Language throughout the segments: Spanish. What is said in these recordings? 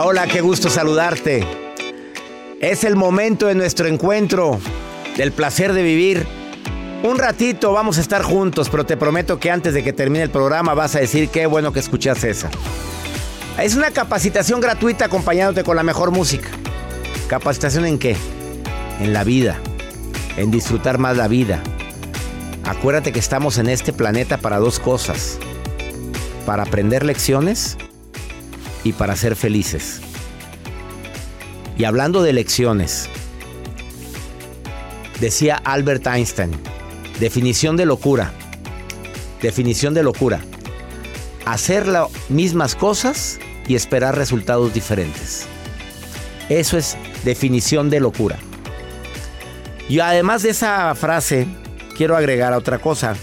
Hola, qué gusto saludarte. Es el momento de nuestro encuentro, del placer de vivir. Un ratito vamos a estar juntos, pero te prometo que antes de que termine el programa vas a decir qué bueno que escuchas esa. Es una capacitación gratuita acompañándote con la mejor música. ¿Capacitación en qué? En la vida, en disfrutar más la vida. Acuérdate que estamos en este planeta para dos cosas. Para aprender lecciones y para ser felices. Y hablando de lecciones, decía Albert Einstein, definición de locura, definición de locura, hacer las mismas cosas y esperar resultados diferentes. Eso es definición de locura. Y además de esa frase, quiero agregar otra cosa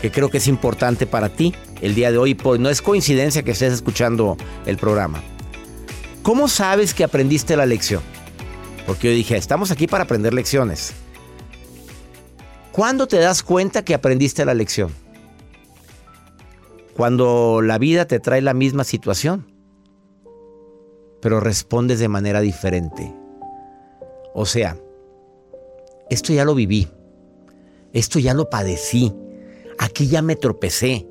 que creo que es importante para ti el día de hoy, pues no es coincidencia que estés escuchando el programa. ¿Cómo sabes que aprendiste la lección? Porque yo dije, estamos aquí para aprender lecciones. ¿Cuándo te das cuenta que aprendiste la lección? Cuando la vida te trae la misma situación, pero respondes de manera diferente. O sea, esto ya lo viví, esto ya lo padecí, aquí ya me tropecé,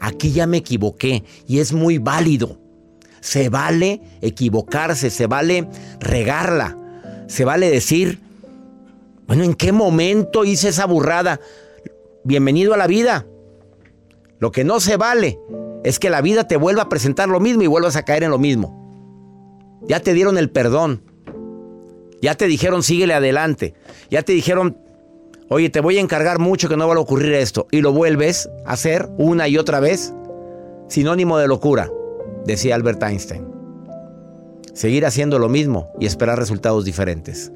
aquí ya me equivoqué y es muy válido. Se vale equivocarse, se vale regarla, se vale decir, bueno, ¿en qué momento hice esa burrada? Bienvenido a la vida. Lo que no se vale es que la vida te vuelva a presentar lo mismo y vuelvas a caer en lo mismo. Ya te dieron el perdón. Ya te dijeron síguele adelante. Ya te dijeron Oye, te voy a encargar mucho que no va a ocurrir esto. Y lo vuelves a hacer una y otra vez. Sinónimo de locura, decía Albert Einstein. Seguir haciendo lo mismo y esperar resultados diferentes.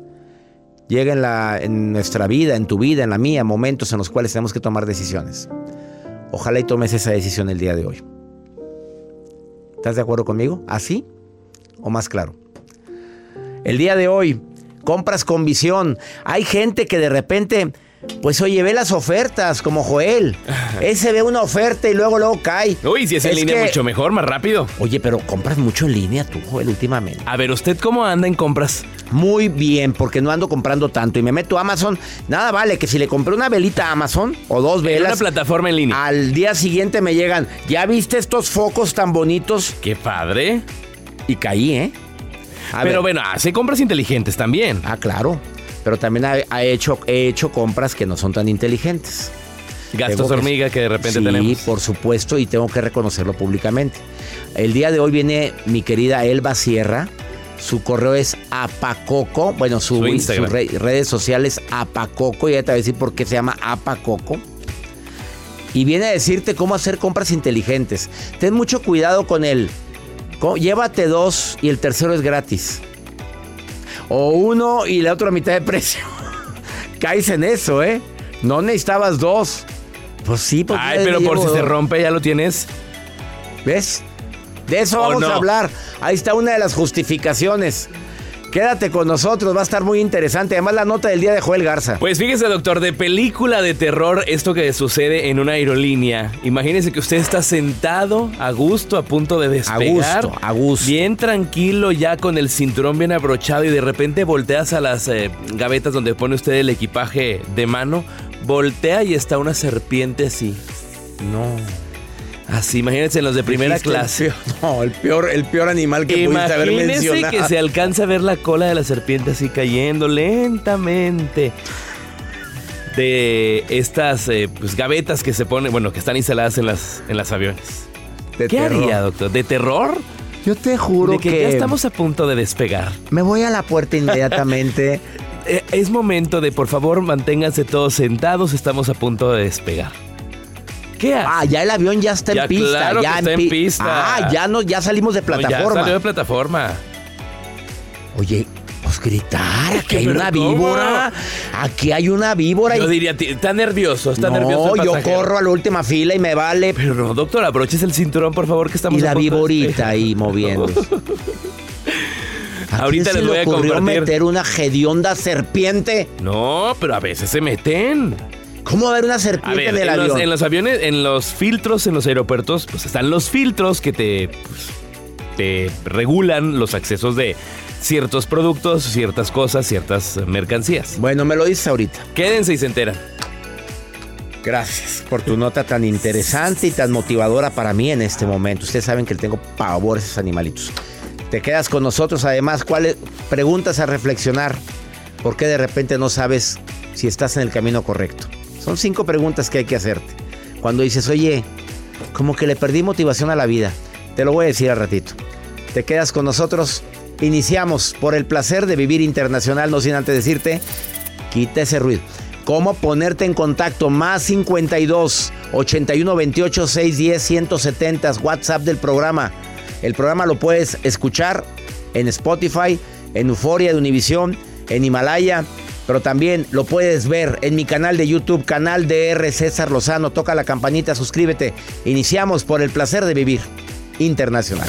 Llega en, la, en nuestra vida, en tu vida, en la mía, momentos en los cuales tenemos que tomar decisiones. Ojalá y tomes esa decisión el día de hoy. ¿Estás de acuerdo conmigo? ¿Así o más claro? El día de hoy compras con visión. Hay gente que de repente, pues oye, ve las ofertas, como Joel. Ese ve una oferta y luego luego cae. Uy, si es, en línea mucho mejor, más rápido. Oye, pero compras mucho en línea tú, Joel, últimamente. A ver, ¿usted cómo anda en compras? Muy bien, porque no ando comprando tanto y me meto a Amazon. Nada vale que si le compré una velita a Amazon o dos velas. En una plataforma en línea. Al día siguiente me llegan, ¿ya viste estos focos tan bonitos? Qué padre. Y caí, ¿eh? Pero bueno, hace compras inteligentes también. Ah, claro. Pero también ha, ha hecho, he hecho compras que no son tan inteligentes. Gastos que- hormiga que de repente sí, tenemos. por supuesto, y tengo que reconocerlo públicamente. El día de hoy viene mi querida Elba Sierra. Su correo es apacoco. Bueno, su, Su Instagram. sus re- redes sociales apacoco. Y ya te voy a decir por qué se llama apacoco. Y viene a decirte cómo hacer compras inteligentes. Ten mucho cuidado con co- Llévate dos y el tercero es gratis. O uno y la otra mitad de precio. Caes en eso, ¿eh? No necesitabas dos. Pues sí, porque Ay, pero por si se rompe ya lo tienes. ¿Ves? De eso ¿O vamos no? a hablar. Ahí está una de las justificaciones. Quédate con nosotros, va a estar muy interesante. Además, la nota del día de Joel Garza. Pues fíjese, doctor, de película de terror, esto que sucede en una aerolínea. Imagínese que usted está sentado a gusto, a punto de despegar. gusto, a gusto. Bien tranquilo, ya con el cinturón bien abrochado y de repente volteas a las eh, gavetas donde pone usted el equipaje de mano. Voltea y está una serpiente así. No. Así, imagínense en los de primera el clase. peor- no, el peor, el peor animal que pudiste haber mencionado. que se alcanza a ver la cola de la serpiente así cayendo lentamente. De estas eh, pues, gavetas que se ponen, bueno, que están instaladas en las, en las aviones. De ¿Qué terror. haría, doctor? ¿De terror? Yo te juro de que, ya estamos a punto de despegar. Me voy a la puerta inmediatamente. Eh, es momento de, por favor, manténganse todos sentados, estamos a punto de despegar. Ah, ya el avión ya está Ya, en pista. claro ya que está en pi- pista. Ah, ya no, ya salimos de No, ya plataforma. salió de plataforma. Oye, pues gritar, aquí hay ¿Pero una cómo? víbora. Aquí hay una víbora. Yo y- diría, está nervioso, está no, nervioso. el yo corro a la última fila y me vale. Pero no, doctor, abroches el cinturón, por favor, que estamos y a la víborita ahí moviendo. Ahorita les voy a compartir. meter una hedionda serpiente? No, pero a veces se meten. ¿Cómo va a haber una serpiente ver, en el en los, avión? en los aviones, en los filtros, en los aeropuertos, pues están los filtros que te, pues, te regulan los accesos de ciertos productos, ciertas cosas, ciertas mercancías. Bueno, me lo dices ahorita. Quédense y se enteran. Gracias por tu nota tan interesante y tan motivadora para mí en este momento. Ustedes saben que le tengo pavor a esos animalitos. Te quedas con nosotros. Además, ¿cuáles preguntas a reflexionar? ¿Por qué de repente no sabes si estás en el camino correcto? Son cinco preguntas que hay que hacerte. Cuando dices, oye, como que le perdí motivación a la vida. Te lo voy a decir al ratito. Te quedas con nosotros. Iniciamos por el placer de vivir internacional, no sin antes decirte, quita ese ruido. ¿Cómo ponerte en contacto? Más 52 81 28 610 170 WhatsApp del programa. El programa lo puedes escuchar en Spotify, en Euforia de Univisión, en Himalaya, pero también lo puedes ver en mi canal de YouTube, canal DR César Lozano. Toca la campanita, suscríbete. Iniciamos por el placer de vivir internacional.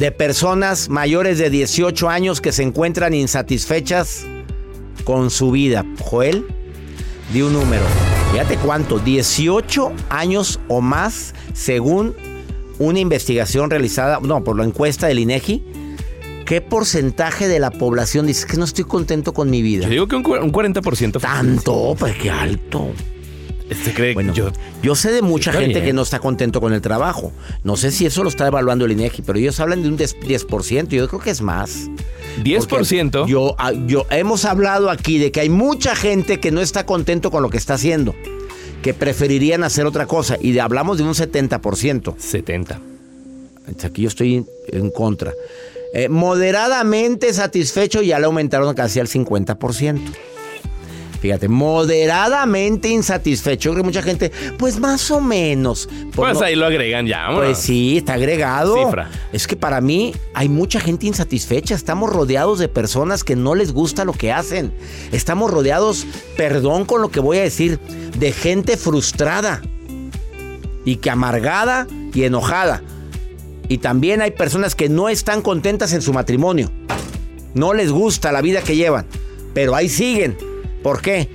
de personas mayores de 18 años que se encuentran insatisfechas con su vida? Joel, di un número. Fíjate cuánto, 18 años o más según una investigación realizada, no, por la encuesta del INEGI. ¿Qué porcentaje de la población dice que no estoy contento con mi vida? Yo digo que un, un 40%. Tanto, pues qué alto. ¿Este cree Bueno, yo? Yo sé de mucha gente que no está contento con el trabajo. No sé si eso lo está evaluando el INEGI, pero ellos hablan de un 10%, 10%. Yo creo que es más. ¿10%? Porque Yo, ah, yo hemos hablado aquí de que hay mucha gente que no está contento con lo que está haciendo, que preferirían hacer otra cosa y de- hablamos de un 70%. 70. Aquí yo estoy en contra. Eh, moderadamente satisfecho ya le aumentaron casi al 50%. Fíjate, moderadamente insatisfecho. Yo creo que mucha gente, pues más o menos. Pues no- ahí lo agregan ya. vámonos. Pues sí, está agregado. Cifra. Es que para mí hay mucha gente insatisfecha. Estamos rodeados de personas que no les gusta lo que hacen. Estamos rodeados, perdón con lo que voy a decir, de gente frustrada y que amargada y enojada. Y también hay personas que no están contentas en su matrimonio. No les gusta la vida que llevan, pero ahí siguen. ¿Por qué?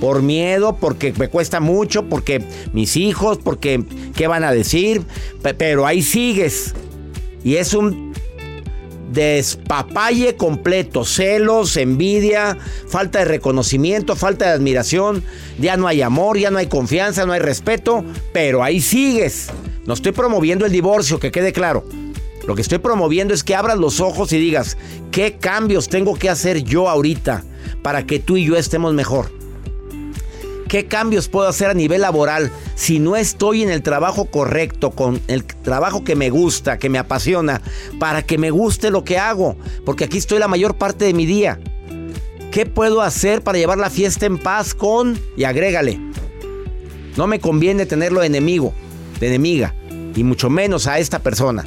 Por miedo, porque me cuesta mucho, porque mis hijos, porque qué van a decir, Pe- pero ahí sigues. Y es un despapalle completo, celos, envidia, falta de reconocimiento, falta de admiración, ya no hay amor, ya no hay confianza, no hay respeto, pero ahí sigues. No estoy promoviendo el divorcio, que quede claro. Lo que estoy promoviendo es que abras los ojos y digas, ¿qué cambios tengo que hacer yo ahorita para que tú y yo estemos mejor? ¿Qué cambios puedo hacer a nivel laboral si no estoy en el trabajo correcto, con el trabajo que me gusta, que me apasiona, para que me guste lo que hago? Porque aquí estoy la mayor parte de mi día. ¿Qué puedo hacer para llevar la fiesta en paz con... Y agrégale. No me conviene tenerlo de enemigo, de enemiga, y mucho menos a esta persona.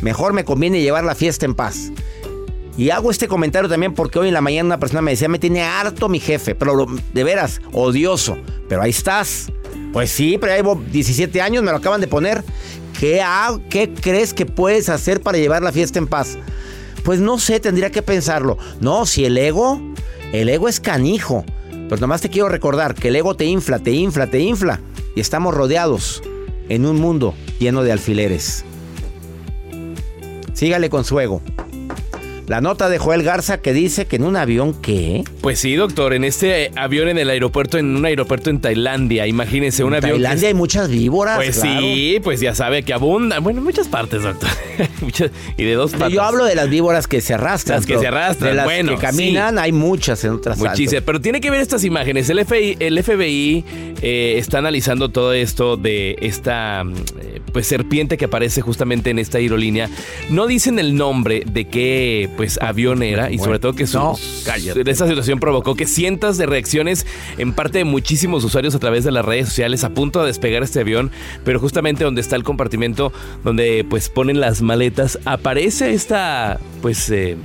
Mejor me conviene llevar la fiesta en paz. Y hago este comentario también porque hoy en la mañana una persona me decía, me tiene harto mi jefe, pero de veras, odioso. Pero ahí estás. Pues sí, pero llevo 17 años, me lo acaban de poner. ¿Qué, ¿Qué crees que puedes hacer para llevar la fiesta en paz? Pues no sé, tendría que pensarlo. No, si el ego, el ego es canijo. Pero nomás te quiero recordar que el ego te infla, te infla, te infla. Y estamos rodeados en un mundo lleno de alfileres. Sígale con su ego. La nota de Joel Garza que dice que en un avión que... Pues sí, doctor, en este avión en el aeropuerto, en un aeropuerto en Tailandia, imagínense, un En avión. que Tailandia es- hay muchas víboras. Pues claro. sí, pues ya sabe que abundan. Bueno, en muchas partes, doctor. Muchas- y de dos patas. Yo hablo de las víboras que se arrastran. Las que se arrastran, De las bueno, que caminan hay muchas en otras Muchísimas, pero tiene que ver estas imágenes. El FBI, el FBI eh, está analizando todo esto de esta mm, eh, pues serpiente que aparece justamente en esta aerolínea. No dicen el nombre de qué pues avión era y sobre todo que su, No, esta situación provocó que cientos de reacciones en parte de muchísimos usuarios a través de las redes sociales a punto de despegar este avión, pero justamente donde está el compartimento donde pues ponen las maletas aparece esta pues eh,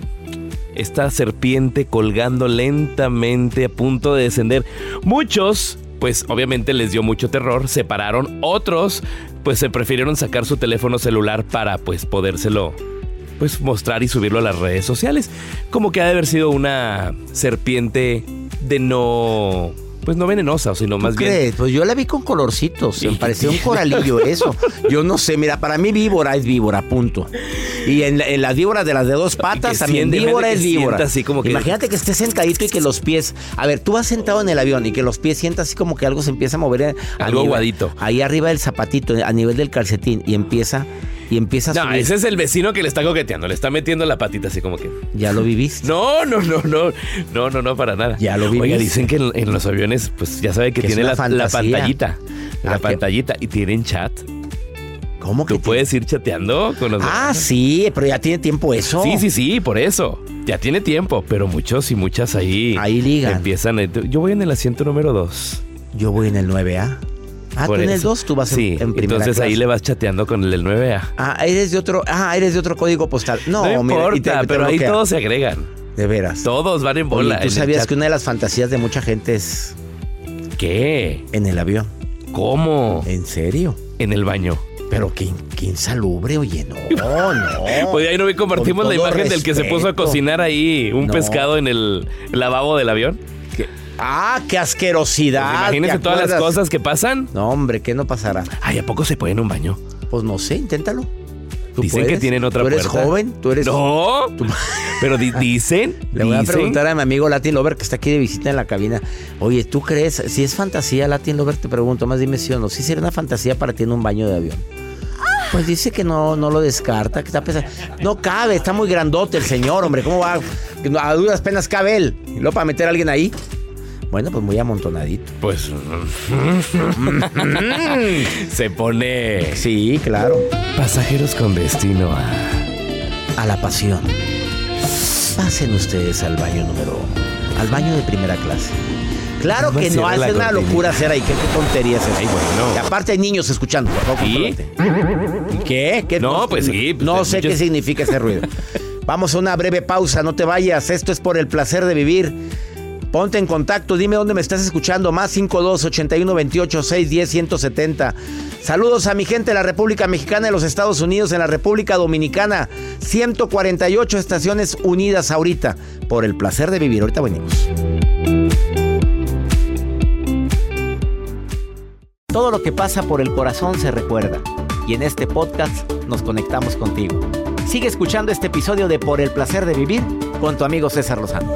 esta serpiente colgando lentamente a punto de descender. Muchos, pues obviamente les dio mucho terror, se pararon. Otros, pues se prefirieron sacar su teléfono celular para pues podérselo pues mostrar y subirlo a las redes sociales. Como que ha de haber sido una serpiente de no pues no venenosa, sino más bien crees? Pues yo la vi con colorcitos. Me parecía un coralillo eso. Yo no sé. Mira, para mí víbora es víbora, punto. Y en, en las víboras de las de dos patas también siente, víbora es víbora. así como que- Imagínate que estés sentadito y que los pies... A ver, tú vas sentado en el avión y que los pies sientas así como que algo se empieza a mover. a Algo nivel- aguadito. Ahí arriba del zapatito, a nivel del calcetín. Y empieza... Y empieza a No, ese es el vecino que le está coqueteando, le está metiendo la patita así como que. ¿Ya lo viviste? No, no, no, no, no, no, no, para nada. Ya lo Oiga, viviste. dicen que en, en los aviones, pues ya sabe que, tiene la, pantallita. La Ah, pantallita. Y tienen chat. ¿Cómo que Tú puedes ir chateando con los. Ah, sí, pero ya tiene tiempo eso. Sí, sí, sí, por eso. Ya tiene tiempo, pero muchos y muchas ahí. Ahí ligan. Empiezan. a- Yo voy en el asiento número 2. Yo voy en el 9A. Ah, tú en el 2, tú vas en- sí, en, primera Entonces ahí le vas chateando con el del 9A. Ah, eres de otro, ah, eres de otro código postal. No, No, mira, importa, y te- te pero ahí todos se agregan. De veras. Todos van en Oye, bola. ¿tú en el sabías que una de las fantasías de mucha gente es ¿Qué? en el avión? ¿Cómo? ¿En serio? En el baño. Pero qué, qué insalubre, oye, no, no. Pues ahí no compartimos Con la imagen del que se puso a cocinar ahí un No. pescado en el lavabo del avión. Ah, qué asquerosidad. Pues imagínense ¿te todas las cosas que pasan. No, hombre, ¿qué no pasará? Ay, ¿a poco se puede en un baño? Pues no sé, inténtalo. ¿Tú Dicen que tienen otra ¿Tú eres puerta. joven? ¿Tú eres...? No. Pero di- dicen. Le voy a preguntar a mi amigo Latin Lover que está aquí de visita en la cabina. Oye, ¿tú crees? Si es fantasía, Latin Lover, te pregunto, más dime si o no. Si sería una fantasía para ti en un baño de avión. Pues dice que no, no lo descarta, que está pensando. No cabe, está muy grandote el señor, hombre. ¿Cómo va? A duras penas cabe él. Luego para meter a alguien ahí. Bueno, pues muy amontonadito. Pues se pone. Sí, claro. Pasajeros con destino a. A la pasión. Pasen ustedes al baño número. Al baño de primera clase. Claro que no, hace una locura hacer ahí. ¿Qué, qué tonterías es? Ay, bueno. Y aparte hay niños escuchando. Por favor, ¿Y? ¿Qué? ¿Qué? No, pues sí, pues, No sé muchos- qué significa ese ruido. Vamos a una breve pausa, no te vayas. Esto es por el placer de vivir. Ponte en contacto, dime dónde me estás escuchando. Más 52 81 28 610 170. Saludos a mi gente de la República Mexicana de los Estados Unidos, en la República Dominicana. 148 estaciones unidas ahorita por el placer de vivir. Ahorita venimos. Todo lo que pasa por el corazón se recuerda. Y en este podcast nos conectamos contigo. Sigue escuchando este episodio de Por el placer de vivir con tu amigo César Lozano.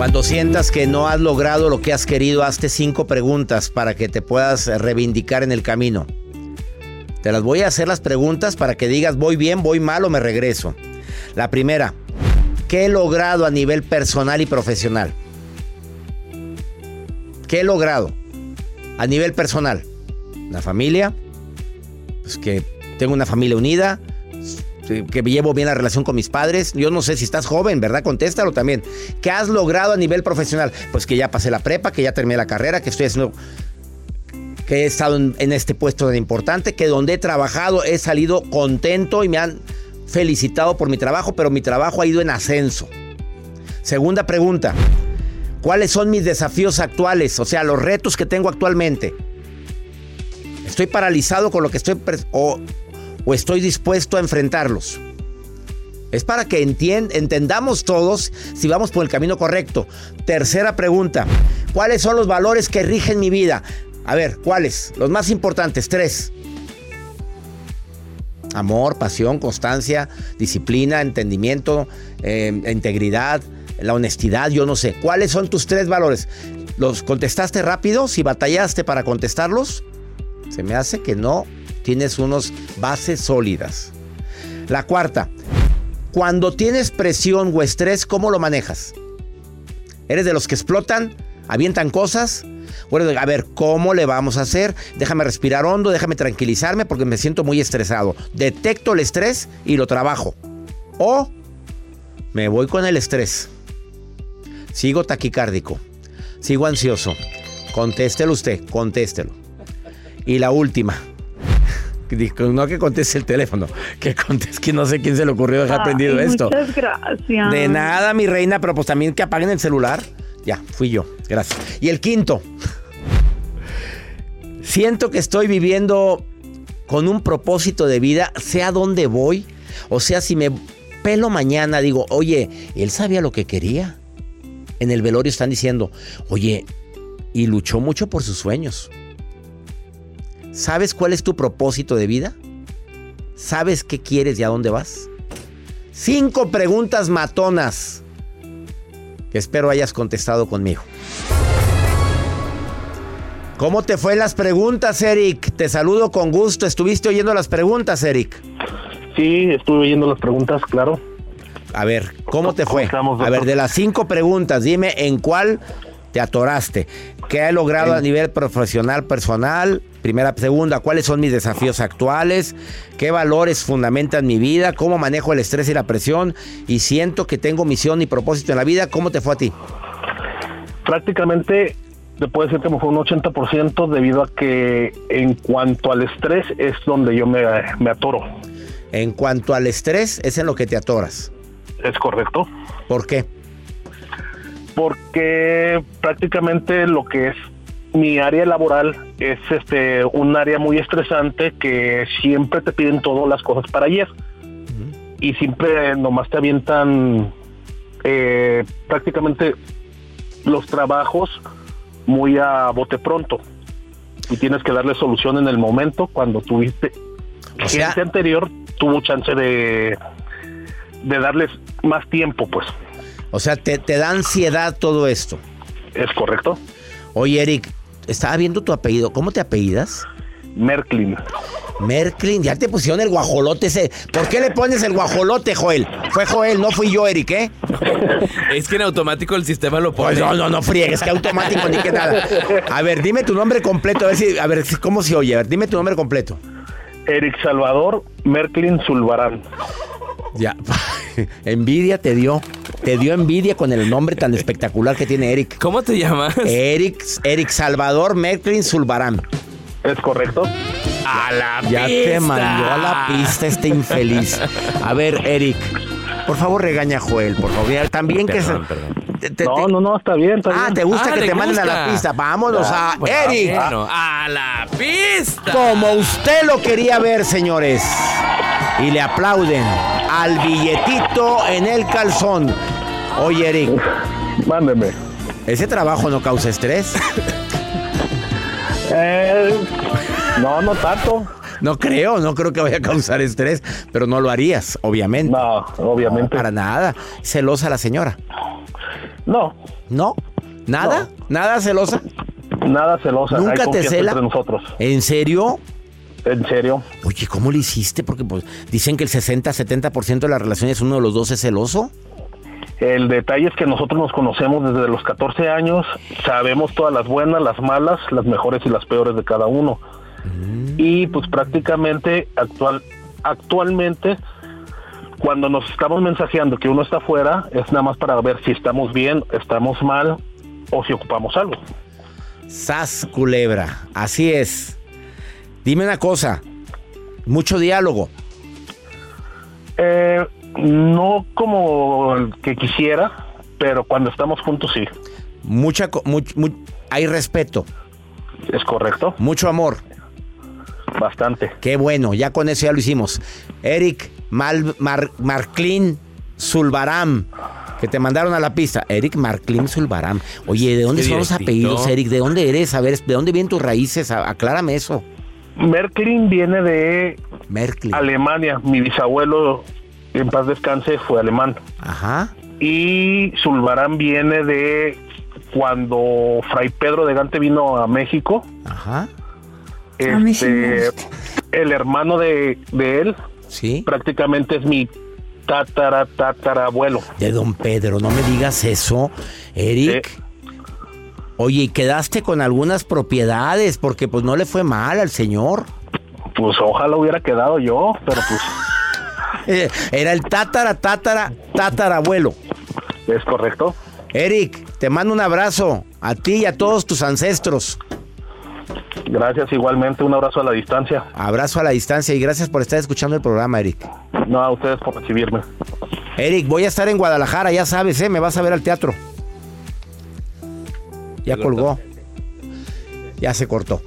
Cuando sientas que no has logrado lo que has querido, hazte cinco preguntas para que te puedas reivindicar en el camino. Te las voy a hacer las preguntas para que digas voy bien, voy mal o me regreso. La primera, ¿qué he logrado a nivel personal y profesional? ¿Qué he logrado a nivel personal? La familia, pues que tengo una familia unida, que llevo bien la relación con mis padres. Yo no sé si estás joven, ¿verdad? Contéstalo también. ¿Qué has logrado a nivel profesional? Pues que ya pasé la prepa, que ya terminé la carrera, que estoy haciendo que he estado en, en este puesto tan importante, que donde he trabajado he salido contento y me han felicitado por mi trabajo, pero mi trabajo ha ido en ascenso. Segunda pregunta, ¿cuáles son mis desafíos actuales? O sea, los retos que tengo actualmente. ¿Estoy paralizado con lo que estoy o, o estoy dispuesto a enfrentarlos? Es para que entendamos todos si vamos por el camino correcto. Tercera pregunta. ¿Cuáles son los valores que rigen mi vida? A ver, ¿cuáles? Los más importantes, tres. Amor, pasión, constancia, disciplina, entendimiento, eh, integridad, la honestidad, yo no sé. ¿Cuáles son tus tres valores? ¿Los contestaste rápido? Si batallaste para contestarlos, se me hace que no tienes unos bases sólidas. La cuarta, cuando tienes presión o estrés, ¿cómo lo manejas? ¿Eres de los que explotan? ¿Avientan cosas? Bueno, a ver, ¿cómo le vamos a hacer? Déjame respirar hondo, déjame tranquilizarme porque me siento muy estresado. Detecto el estrés y lo trabajo. O me voy con el estrés. Sigo taquicárdico. Sigo ansioso. Contéstelo usted, contéstelo. Y la última. No que conteste el teléfono, que conteste, que no sé quién se le ocurrió dejar prendido Ay, esto. Muchas gracias. De nada, mi reina, pero pues también que apaguen el celular. Ya, fui yo. Gracias. Y el quinto. Siento que estoy viviendo con un propósito de vida, sea donde voy, o sea, si me pelo mañana, digo, oye, él sabía lo que quería. En el velorio están diciendo, oye, y luchó mucho por sus sueños. ¿Sabes cuál es tu propósito de vida? ¿Sabes qué quieres y a dónde vas? Cinco preguntas matonas que espero hayas contestado conmigo. ¿Cómo te fue las preguntas, Eric? Te saludo con gusto. ¿Estuviste oyendo las preguntas, Eric? Sí, estuve oyendo las preguntas, claro. A ver, ¿cómo te fue? estamos, A ver, de las cinco preguntas, dime en cuál te atoraste. ¿Qué he logrado a nivel profesional, personal? Primera, segunda, ¿cuáles son mis desafíos actuales? ¿Qué valores fundamentan mi vida? ¿Cómo manejo el estrés y la presión? Y siento que tengo misión y propósito en la vida. ¿Cómo te fue a ti? Prácticamente te puedo decir que me fue un 80% debido a que en cuanto al estrés es donde yo me, me atoro. En cuanto al estrés, es en lo que te atoras. Es correcto. ¿Por qué? Porque prácticamente lo que es mi área laboral es este un área muy estresante que siempre te piden todas las cosas para ayer. Y siempre nomás te avientan eh, prácticamente los trabajos muy a bote pronto. y tienes que darle solución en el momento cuando tuviste O sea- gente anterior tuvo chance de de darles más tiempo, pues. O sea, te, te da ansiedad todo esto. Es correcto. Oye, Eric, estaba viendo tu apellido. ¿Cómo te apellidas? Merklin. Merklin, ya te pusieron el guajolote ese. ¿Por qué le pones el guajolote, Joel? Fue Joel, no fui yo, Eric, ¿eh? Es que en automático el sistema lo pone. Pues no, no, no friegues, que automático ni que nada. A ver, dime tu nombre completo, a ver si, a ver cómo se oye. A ver, dime tu nombre completo. Eric Salvador Merklin Zulbarán. Ya. envidia te dio. Te dio envidia con el nombre tan espectacular que tiene Eric. ¿Cómo te llamas? Eric, Eric Salvador Merklin Zulbarán. Es correcto. A la Ya pista. te mandó a la pista este infeliz. A ver, Eric, por favor regaña a Joel, por favor. También que se... Perdón, te- te- No, no, no, está bien, está Ah, bien. ¿te gusta Ah, que ¿le te manden a la pista? Vámonos a Eric. bueno, a la pista. Como usted lo quería ver, señores. Y le aplauden al billetito en el calzón. Oye, Eric, Mándeme. ¿ese trabajo no causa estrés? Eh, no, no tanto. No creo, no creo que vaya a causar estrés, pero no lo harías, obviamente. No, obviamente. Para nada. Celosa la señora. No, ¿No? ¿Nada? ¿Nada celosa? nada celosa. ¿Nunca Hay te cela? entre nosotros. ¿En serio? En serio. Oye, ¿cómo lo hiciste? Porque pues dicen que el 60-70% de las relaciones uno de los dos es celoso. El detalle es que nosotros nos conocemos desde los 14 años, sabemos todas las buenas, las malas, las mejores y las peores de cada uno. Y pues prácticamente actual, actualmente cuando nos estamos mensajeando que uno está afuera es nada más para ver si estamos bien, estamos mal o si ocupamos algo. Sas culebra, así es. Dime una cosa, mucho diálogo. Eh, no como el que quisiera, pero cuando estamos juntos sí, Mucha, much- hay respeto, es correcto, mucho amor. bastante. Qué bueno, ya con eso ya lo hicimos. Eric Mal, Mar- Marclin Zulbaram, que te mandaron a la pista. Eric Marclin Zulbaram. Oye, ¿de dónde Qué son los apellidos, Eric? ¿De dónde eres? A ver, ¿de dónde vienen tus raíces? Aclárame eso. Merklin viene de Merklin. Alemania. Mi bisabuelo, en paz descanse, fue alemán. Ajá. Y Zulbarán viene de cuando Fray Pedro de Gante vino a México. Ajá. A Este, el hermano de, de él Sí. prácticamente es mi tatara tatarabuelo. De don Pedro, no me digas eso, Eric. Oye, ¿y quedaste con algunas propiedades? Porque pues no le fue mal al señor. Pues ojalá hubiera quedado yo, pero pues Eh, Era el tátara, tátara, tatarabuelo. es correcto. Eric, te mando un abrazo a ti y a todos tus ancestros. Gracias igualmente, un abrazo a la distancia. Abrazo a la distancia y gracias por estar escuchando el programa, Eric. No a ustedes por recibirme. Eric, voy a estar en Guadalajara, ya sabes, ¿eh? Me vas a ver al teatro. Ya colgó. Ya se cortó.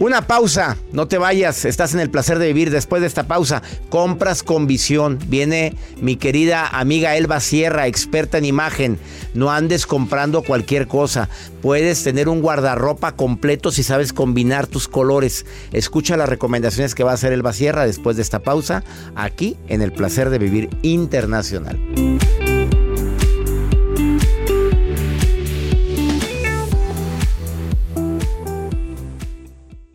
Una pausa, no te vayas, estás en el placer de vivir. Después de esta pausa, compras con visión. Viene mi querida amiga Elba Sierra, experta en imagen. No andes comprando cualquier cosa. Puedes tener un guardarropa completo si sabes combinar tus colores. Escucha las recomendaciones que va a hacer Elba Sierra después de esta pausa, aquí en el placer de vivir internacional.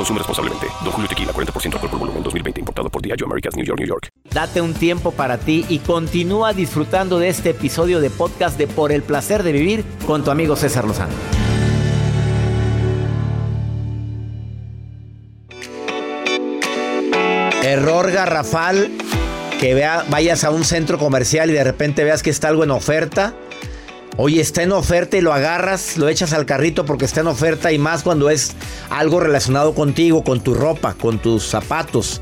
Consume responsablemente. Don Julio Tequila, 40% alcohol por volumen, 2020. Importado por Diageo Americas, New York, New York. Date un tiempo para ti y continúa disfrutando de este episodio de podcast de Por el Placer de Vivir con tu amigo César Lozano. Error garrafal que vea, vayas a un centro comercial y de repente veas que está algo en oferta. Oye, está en oferta y lo agarras, lo echas al carrito porque está en oferta y más cuando es algo relacionado contigo, con tu ropa, con tus zapatos.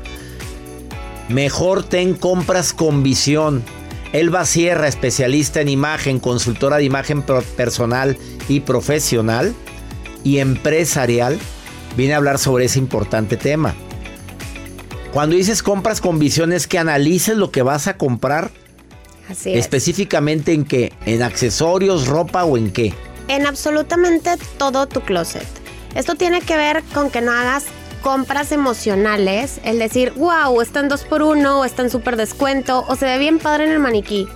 Mejor ten compras con visión. Elba Sierra, especialista en imagen, consultora de imagen personal y profesional y empresarial, viene a hablar sobre ese importante tema. Cuando dices compras con visión es que analices lo que vas a comprar. Así es. Específicamente en qué, en accesorios, ropa o en qué. En absolutamente todo tu closet. Esto tiene que ver con que no hagas compras emocionales, el decir, wow, están dos por uno, o están súper descuento, o se ve bien padre en el maniquí.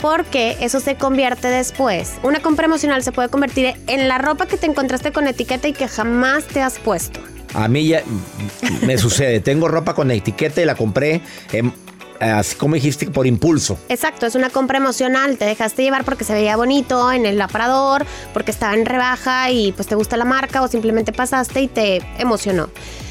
Porque eso se convierte después. Una compra emocional se puede convertir en la ropa que te encontraste con etiqueta y que jamás te has puesto. A mí ya me sucede. Tengo ropa con etiqueta y la compré, en, así como dijiste, por impulso. Exacto, es una compra emocional. Te dejaste llevar porque se veía bonito en el aparador, porque estaba en rebaja y pues te gusta la marca o simplemente pasaste y te emocionó.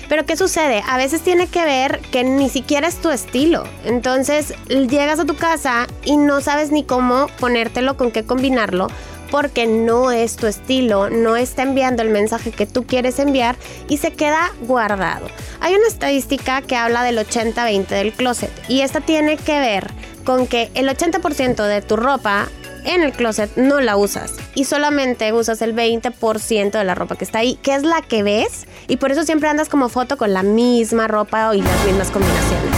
Pero ¿qué sucede? A veces tiene que ver que ni siquiera es tu estilo. Entonces llegas a tu casa y no sabes ni cómo ponértelo, con qué combinarlo porque no es tu estilo, no está enviando el mensaje que tú quieres enviar y se queda guardado. Hay una estadística que habla del 80-20 del closet y esta tiene que ver con que el 80% de tu ropa en el closet no la usas y solamente usas el 20% de la ropa que está ahí, que es la que ves y por eso siempre andas como foto con la misma ropa y las mismas combinaciones.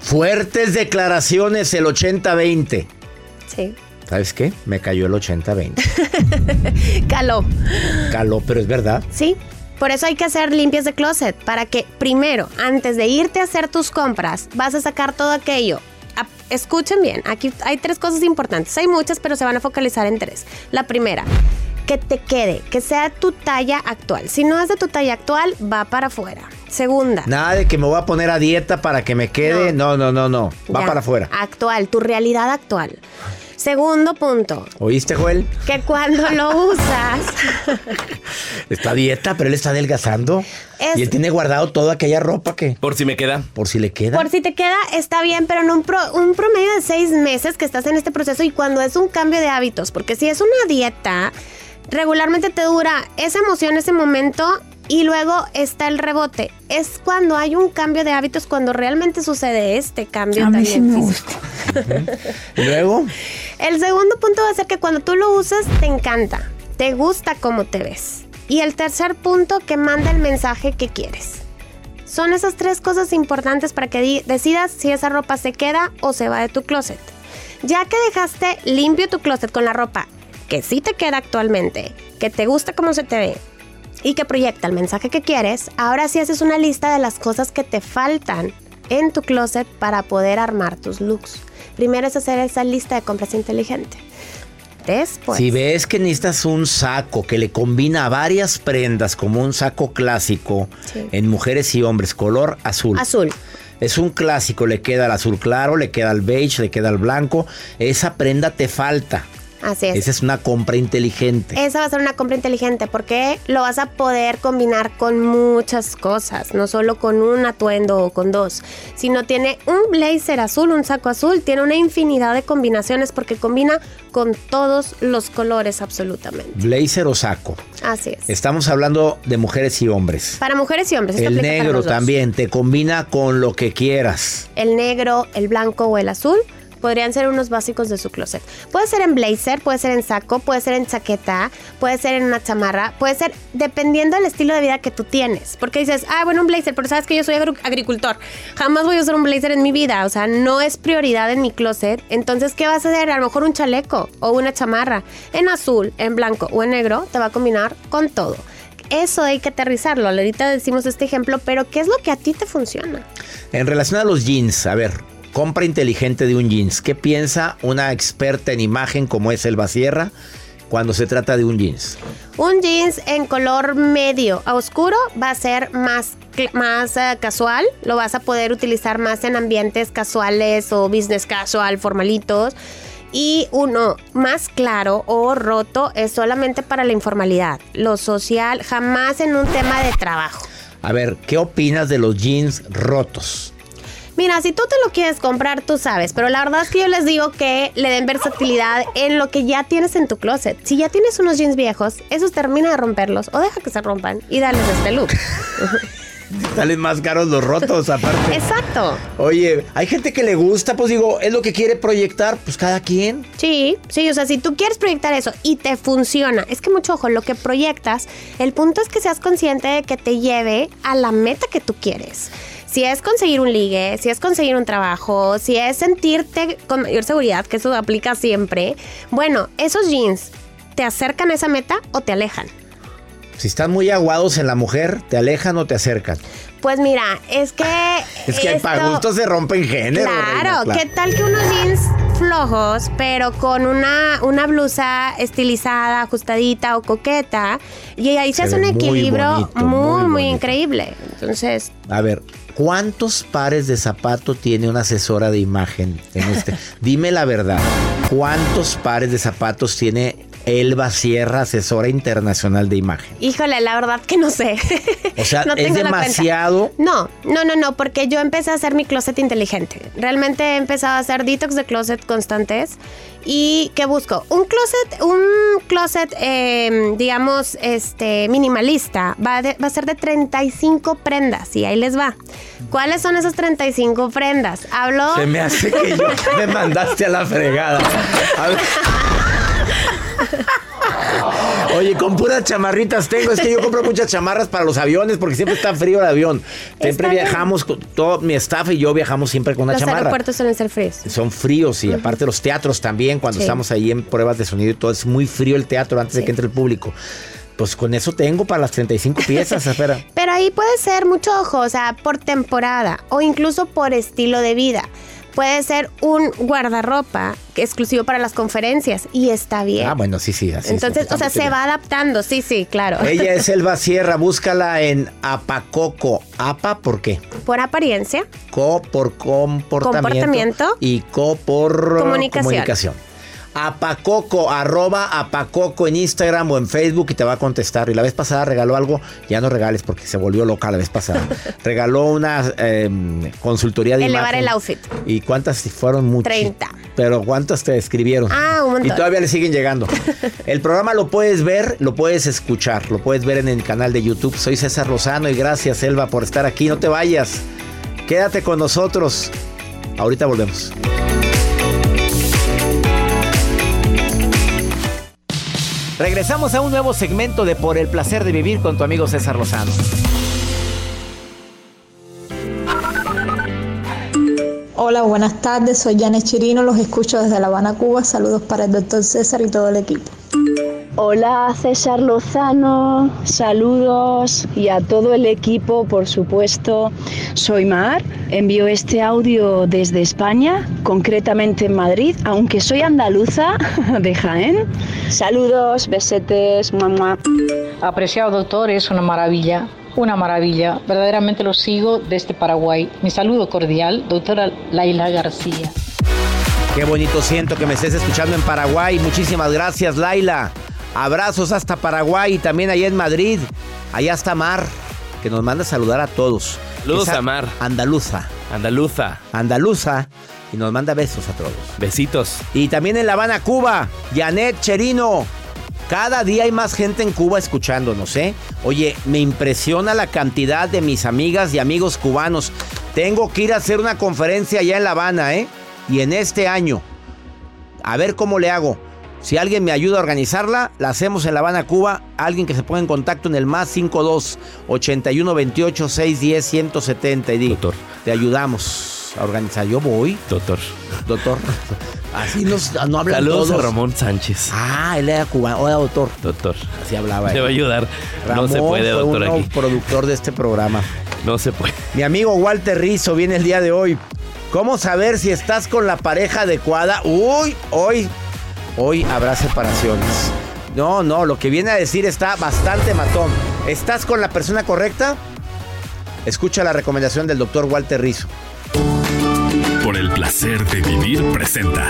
Fuertes declaraciones el 80-20. Sí. ¿Sabes qué? Me cayó el 80-20. Caló. Caló, pero es verdad. Sí. Por eso hay que hacer limpias de closet, para que primero, antes de irte a hacer tus compras, vas a sacar todo aquello. Escuchen bien, aquí hay tres cosas importantes. Hay muchas, pero se van a focalizar en tres. La primera, que te quede, que sea tu talla actual. Si no es de tu talla actual, va para afuera. Segunda. Nada de que me voy a poner a dieta para que me quede. No, no, no, no. Va Ya. para afuera. Actual, tu realidad actual. Segundo punto, ¿Oíste, Joel? que cuando lo usas, Está a dieta, pero él está adelgazando. Es- Y él tiene guardado toda aquella ropa que. Por si me queda. Por si le queda. por si te queda, está bien, pero en un, pro- un promedio de seis meses que estás en este proceso y cuando es un cambio de hábitos, porque si es una dieta, regularmente te dura esa emoción, ese momento. Y luego está el rebote. Es cuando hay un cambio de hábitos, cuando realmente sucede este cambio A mí también sí me físico. Y luego. El segundo punto va a ser que cuando tú lo usas te encanta, te gusta cómo te ves. Y el tercer punto que manda el mensaje que quieres. Son esas tres cosas importantes para que decidas si esa ropa se queda o se va de tu closet. Ya que dejaste limpio tu closet con la ropa que sí te queda actualmente, que te gusta cómo se te ve y que proyecta el mensaje que quieres, ahora sí haces una lista de las cosas que te faltan en tu closet para poder armar tus looks. Primero es hacer esa lista de compras inteligente. Después. Si ves que necesitas un saco que le combina varias prendas, como un saco clásico Sí. en mujeres y hombres, color azul. Azul. Es un clásico, le queda el azul claro, le queda el beige, le queda el blanco. Esa prenda te falta. Así es. Esa es una compra inteligente. Esa va a ser una compra inteligente porque lo vas a poder combinar con muchas cosas, no solo con un atuendo o con dos, sino tiene un blazer azul, un saco azul, tiene una infinidad de combinaciones porque combina con todos los colores absolutamente. Blazer o saco. Así es. Estamos hablando de mujeres y hombres. Para mujeres y hombres. El negro también te combina con lo que quieras. El negro, el blanco o el azul podrían ser unos básicos de su closet. Puede ser en blazer, puede ser en saco, puede ser en chaqueta, puede ser en una chamarra, puede ser dependiendo del estilo de vida que tú tienes. Porque dices, ah, bueno, un blazer, pero sabes que yo soy agricultor. Jamás voy a usar un blazer en mi vida. O sea, no es prioridad en mi closet. Entonces, ¿qué vas a hacer? A lo mejor un chaleco o una chamarra en azul, en blanco o en negro te va a combinar con todo. Eso hay que aterrizarlo. Ahorita decimos este ejemplo, pero ¿qué es lo que a ti te funciona? En relación a los jeans, a ver, compra inteligente de un jeans. ¿Qué piensa una experta en imagen como es Elba Sierra? cuando se trata de un jeans? Un jeans en color medio a oscuro va a ser más, más uh, casual. Lo vas a poder utilizar más en ambientes casuales o business casual, formalitos. Y uno más claro o roto es solamente para la informalidad. Lo social, jamás en un tema de trabajo. A ver, ¿qué opinas de los jeans rotos? Mira, si tú te lo quieres comprar, tú sabes, pero la verdad es que yo les digo que le den versatilidad en lo que ya tienes en tu closet. Si ya tienes unos jeans viejos, esos termina de romperlos o deja que se rompan y darles este look. Salen más caros los rotos, aparte. Exacto. Oye, hay gente que le gusta, pues digo, es lo que quiere proyectar, pues cada quien. Sí, sí, o sea, si tú quieres proyectar eso y te funciona, es que mucho ojo, lo que proyectas, el punto es que seas consciente de que te lleve a la meta que tú quieres. Si es conseguir un ligue, si es conseguir un trabajo, si es sentirte con mayor seguridad, que eso aplica siempre, bueno, esos jeans te acercan a esa meta o te alejan. Si están muy aguados en la mujer, ¿te alejan o te acercan? Pues mira, es que. es que para gusto se rompen género. Claro, claro, ¿qué tal que unos jeans flojos, pero con una, una blusa estilizada, ajustadita o coqueta? Y ahí se, hace un equilibrio muy, muy, increíble. Entonces. A ver, ¿cuántos pares de zapato tiene una asesora de imagen en este? Dime la verdad. ¿Cuántos pares de zapatos tiene Elba Sierra, asesora internacional de imagen? Híjole, la verdad que no sé. O sea, es demasiado. No, no, no, no, porque yo empecé a hacer mi closet inteligente. Realmente he empezado a hacer detox de closet constantes. ¿Y qué busco? Un closet, un closet, em, digamos, este, minimalista. Va, va a ser de 35 prendas y ahí les va. ¿Cuáles son esas 35 prendas? Hablo... Se me hace que yo me mandaste a la fregada. A ver. Oye, con puras chamarritas tengo. Es que yo compro muchas chamarras para los aviones porque siempre está frío el avión. Siempre viajamos, con, todo mi staff y yo viajamos siempre con una chamarra. Los aeropuertos suelen ser fríos. Son fríos y aparte los teatros también, cuando estamos ahí en pruebas de sonido y todo, es muy frío el teatro antes de que entre el público. Pues con eso tengo para las 35 piezas, espera. Pero ahí puede ser mucho ojo, o sea, por temporada o incluso por estilo de vida puede ser un guardarropa exclusivo para las conferencias y está bien. Ah, bueno, sí, sí. Así Entonces, o sea, se va adaptando, sí, sí, claro. Ella es Elba Sierra, búscala en Apacoco. ¿Apa por qué? Por apariencia. Co por comportamiento. Comportamiento. Y co por comunicación. Apacoco, arroba Apacoco en Instagram o en Facebook y te va a contestar. Y la vez pasada regaló algo, ya no regales porque se volvió loca la vez pasada. regaló una em, consultoría de Elevar el outfit. ¿Y cuántas fueron? Muchas. 30. Pero ¿cuántas te escribieron? Ah, un montón. Y todavía le siguen llegando. el programa lo puedes ver, lo puedes escuchar, lo puedes ver en el canal de YouTube. Soy César Rosano y gracias, Elba, por estar aquí. No te vayas. Quédate con nosotros. Ahorita volvemos. Regresamos a un nuevo segmento de Por el placer de vivir con tu amigo César Lozano. Hola, buenas tardes. Soy Janet Chirino. Los escucho desde La Habana, Cuba. Saludos para el doctor César y todo el equipo. Hola César Lozano, saludos y a todo el equipo, por supuesto. Soy Mar, envío este audio desde España, concretamente en Madrid, aunque soy andaluza de Jaén. Saludos, besetes, mamá. Apreciado doctor, es una maravilla, una maravilla. Verdaderamente lo sigo desde Paraguay. Mi saludo cordial, doctora Laila García. Qué bonito siento que me estés escuchando en Paraguay. Muchísimas gracias, Laila. Abrazos hasta Paraguay y también allá en Madrid. Allá está Mar, que nos manda a saludar a todos. Saludos a Mar. Andaluza. Andaluza. Andaluza. Y nos manda besos a todos. Besitos. Y también en La Habana, Cuba. Janet Cherino. Cada día hay más gente en Cuba escuchándonos, ¿eh? Oye, me impresiona la cantidad de mis amigas y amigos cubanos. Tengo que ir a hacer una conferencia allá en La Habana, ¿eh? Y en este año. A ver cómo le hago. Si alguien me ayuda a organizarla, la hacemos en La Habana, Cuba. Alguien que se ponga en contacto en el más 52 81 28 610 170 y digo, Doctor. te ayudamos a organizar. Yo voy. Doctor. Doctor. Así nos, no hablan Saludos todos. a Ramón Sánchez. Ah, él era cubano. Hola, doctor. Doctor. Así hablaba. Te va a ayudar. Ramón no se puede, fue doctor, uno aquí. productor de este programa. No se puede. Mi amigo Walter Rizzo viene el día de hoy. ¿Cómo saber si estás con la pareja adecuada? Uy, hoy, hoy habrá separaciones. No, no, lo que viene a decir está bastante matón. ¿Estás con la persona correcta? Escucha la recomendación del doctor Walter Rizzo. Por el placer de vivir presenta.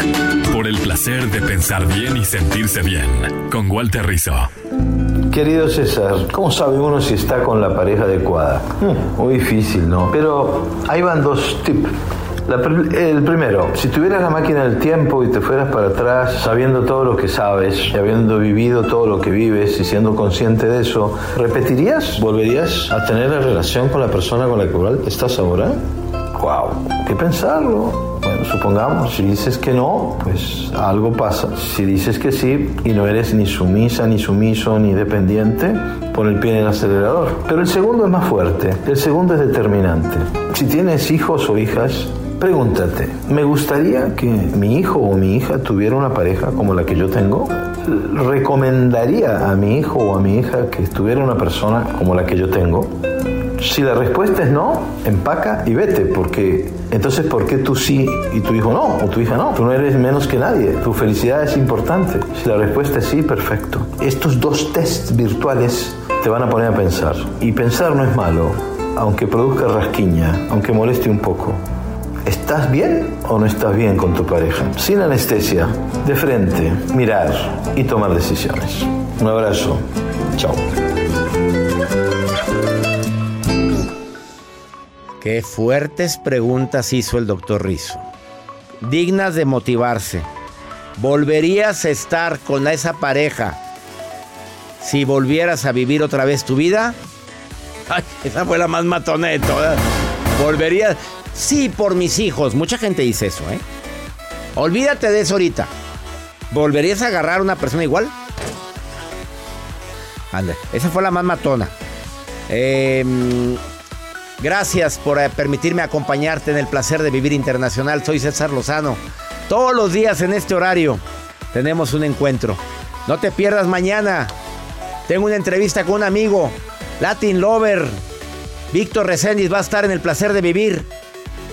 Por el placer de pensar bien y sentirse bien. Con Walter Rizzo. Querido César, ¿cómo sabe uno si está con la pareja adecuada? Hmm, muy difícil, ¿no? Pero ahí van dos tips. El primero, si tuvieras la máquina del tiempo y te fueras para atrás sabiendo todo lo que sabes y habiendo vivido todo lo que vives y siendo consciente de eso, ¿repetirías? ¿Volverías a tener la relación con la persona con la que estás ahora? wow, ¿qué pensarlo? Bueno, supongamos, si dices que no, pues algo pasa. Si dices que sí y no eres ni sumisa, ni sumiso, ni dependiente, pon el pie en el acelerador. Pero el segundo es más fuerte, el segundo es determinante. Si tienes hijos o hijas, pregúntate, ¿me gustaría que mi hijo o mi hija tuviera una pareja como la que yo tengo? ¿Recomendaría a mi hijo o a mi hija que tuviera una persona como la que yo tengo? Si la respuesta es no, empaca y vete, porque entonces ¿por qué tú sí y tu hijo no? O tu hija no. Tú no eres menos que nadie. Tu felicidad es importante. Si la respuesta es sí, perfecto. Estos dos tests virtuales te van a poner a pensar. Y pensar no es malo, aunque produzca rasquiña, aunque moleste un poco. ¿Estás bien o no estás bien con tu pareja? Sin anestesia, de frente, mirar y tomar decisiones. Un abrazo. Chao. Qué fuertes preguntas hizo el doctor Rizzo. Dignas de motivarse. ¿Volverías a estar con esa pareja si volvieras a vivir otra vez tu vida? Ay, esa fue la más matoneto. ¿Volverías? Sí, por mis hijos. Mucha gente dice eso, ¿eh? Olvídate de eso ahorita. ¿Volverías a agarrar a una persona igual? Ande, esa fue la más matona. Eh, Gracias por eh, permitirme acompañarte en el placer de vivir internacional. Soy César Lozano. Todos los días en este horario tenemos un encuentro. No te pierdas mañana. Tengo una entrevista con un amigo, Latin Lover. Víctor Reséndiz va a estar en el placer de vivir.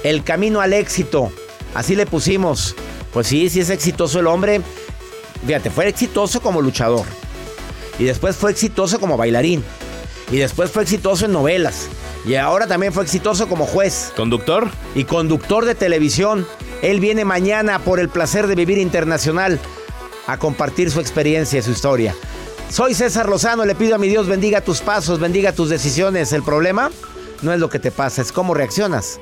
El camino al éxito. Así le pusimos. Pues sí, sí es exitoso el hombre. Fíjate, fue exitoso como luchador. Y después fue exitoso como bailarín. Y después fue exitoso en novelas. Y ahora también fue exitoso como juez. ¿Conductor? Y conductor de televisión. Él viene mañana por el placer de vivir internacional a compartir su experiencia y su historia. Soy César Lozano, le pido a mi Dios bendiga tus pasos, bendiga tus decisiones. El problema no es lo que te pasa, es cómo reaccionas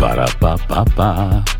Ba-da-ba-ba-ba.